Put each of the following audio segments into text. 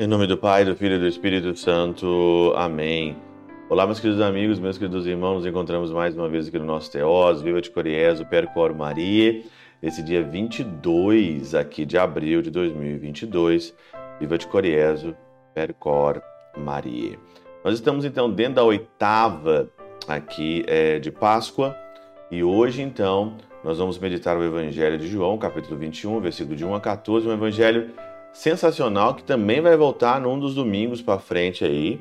Em nome do Pai, do Filho e do Espírito Santo. Amém. Olá, meus queridos amigos, meus queridos irmãos, nos encontramos mais uma vez aqui no nosso Teós, Viva de Coriés, o Percor Maria, esse dia 22 aqui de abril de 2022, Viva de Coriés, Percor Maria. Nós estamos então dentro da oitava aqui é, de Páscoa e hoje então nós vamos meditar o Evangelho de João, capítulo 21, versículo de 1 a 14, um evangelho sensacional que também vai voltar num dos domingos para frente aí,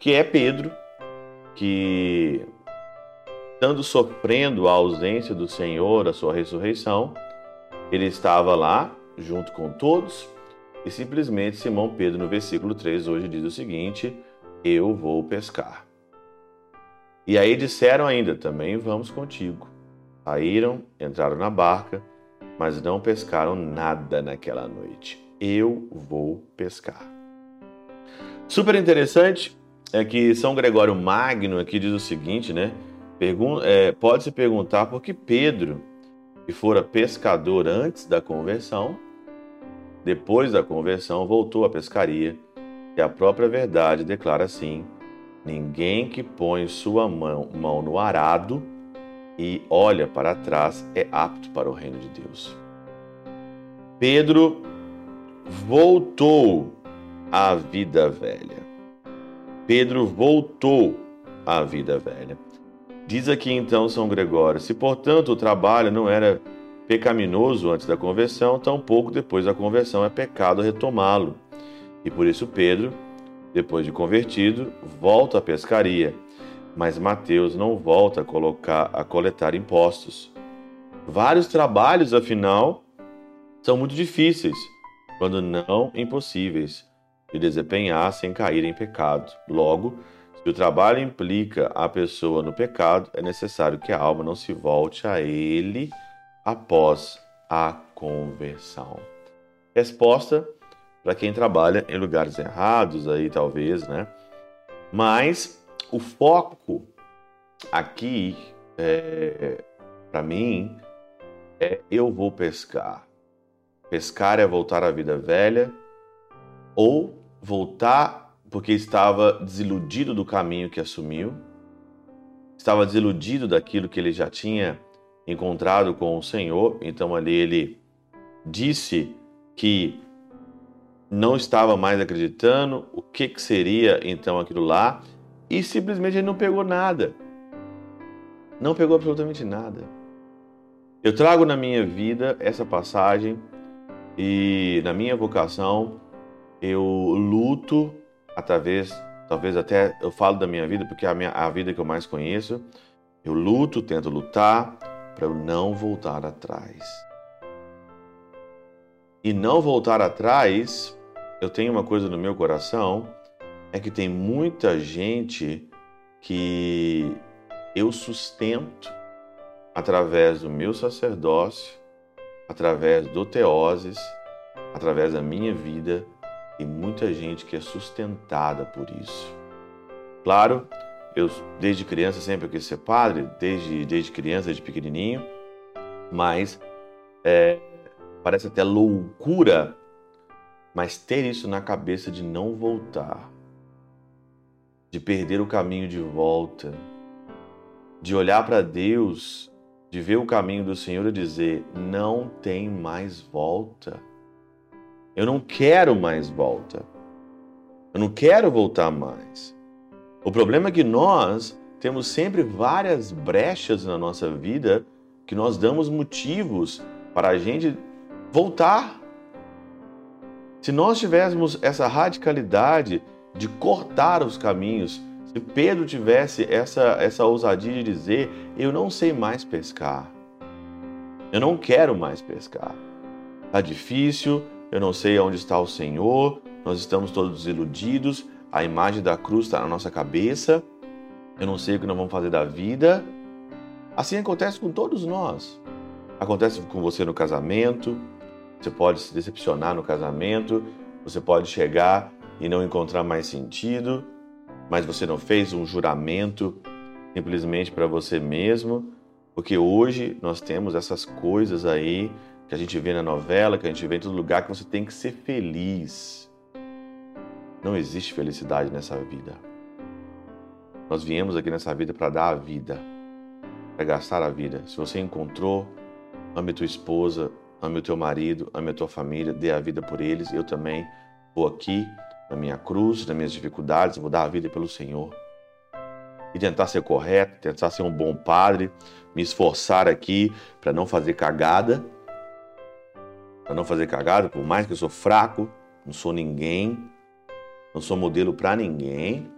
que é Pedro, que estando sofrendo a ausência do Senhor, a sua ressurreição, ele estava lá junto com todos e simplesmente Simão Pedro no versículo 3 hoje diz o seguinte: eu vou pescar. E aí disseram ainda: também vamos contigo. Saíram, entraram na barca, mas não pescaram nada naquela noite eu vou pescar. Super interessante é que São Gregório Magno aqui diz o seguinte, né? É, Pode-se perguntar por que Pedro, que fora pescador antes da conversão, depois da conversão voltou à pescaria, e a própria verdade declara assim: ninguém que põe sua mão, mão no arado e olha para trás é apto para o reino de Deus. Pedro voltou à vida velha. Pedro voltou à vida velha. Diz aqui então São Gregório: se portanto o trabalho não era pecaminoso antes da conversão, tampouco depois da conversão é pecado retomá-lo. E por isso Pedro, depois de convertido, volta à pescaria. Mas Mateus não volta a colocar a coletar impostos. Vários trabalhos, afinal, são muito difíceis quando não impossíveis, de desempenhar sem cair em pecado. Logo, se o trabalho implica a pessoa no pecado, é necessário que a alma não se volte a ele após a conversão. Resposta para quem trabalha em lugares errados aí talvez, né? Mas o foco aqui é, para mim é eu vou pescar. Pescar é voltar à vida velha ou voltar porque estava desiludido do caminho que assumiu, estava desiludido daquilo que ele já tinha encontrado com o Senhor, então ali ele disse que não estava mais acreditando, o que, que seria então aquilo lá, e simplesmente ele não pegou nada. Não pegou absolutamente nada. Eu trago na minha vida essa passagem e na minha vocação, eu luto através, talvez até eu falo da minha vida, porque é a, minha, a vida que eu mais conheço. Eu luto, tento lutar para eu não voltar atrás. E não voltar atrás, eu tenho uma coisa no meu coração, é que tem muita gente que eu sustento através do meu sacerdócio, através do Teoses, através da minha vida, e muita gente que é sustentada por isso. Claro, eu desde criança sempre quis ser padre, desde, desde criança, desde pequenininho, mas é, parece até loucura, mas ter isso na cabeça de não voltar, de perder o caminho de volta, de olhar para Deus de ver o caminho do Senhor e dizer: não tem mais volta. Eu não quero mais volta. Eu não quero voltar mais. O problema é que nós temos sempre várias brechas na nossa vida que nós damos motivos para a gente voltar. Se nós tivéssemos essa radicalidade de cortar os caminhos, se Pedro tivesse essa, essa ousadia de dizer: Eu não sei mais pescar, eu não quero mais pescar, está difícil, eu não sei onde está o Senhor, nós estamos todos iludidos, a imagem da cruz está na nossa cabeça, eu não sei o que nós vamos fazer da vida. Assim acontece com todos nós. Acontece com você no casamento, você pode se decepcionar no casamento, você pode chegar e não encontrar mais sentido mas você não fez um juramento simplesmente para você mesmo, porque hoje nós temos essas coisas aí que a gente vê na novela, que a gente vê em todo lugar, que você tem que ser feliz. Não existe felicidade nessa vida. Nós viemos aqui nessa vida para dar a vida, para gastar a vida. Se você encontrou, ame tua esposa, ame o teu marido, ame a tua família, dê a vida por eles. Eu também vou aqui na minha cruz, nas minhas dificuldades, vou dar a vida pelo Senhor. E tentar ser correto, tentar ser um bom padre, me esforçar aqui para não fazer cagada. Para não fazer cagada, por mais que eu sou fraco, não sou ninguém, não sou modelo para ninguém,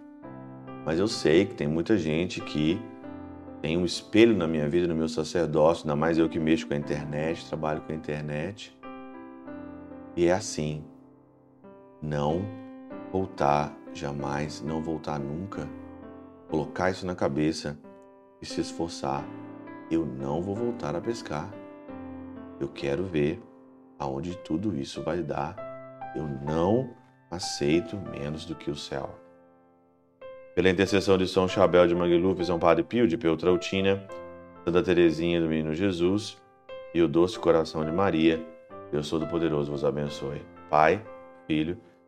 mas eu sei que tem muita gente que tem um espelho na minha vida, no meu sacerdócio, ainda mais eu que mexo com a internet, trabalho com a internet. E é assim. Não voltar jamais, não voltar nunca. Colocar isso na cabeça e se esforçar. Eu não vou voltar a pescar. Eu quero ver aonde tudo isso vai dar. Eu não aceito menos do que o céu. Pela intercessão de São Chabel de Mangluf, São Padre Pio de Peltrautina, Santa Teresinha do Menino Jesus e o doce coração de Maria, Deus Todo-Poderoso vos abençoe. Pai, Filho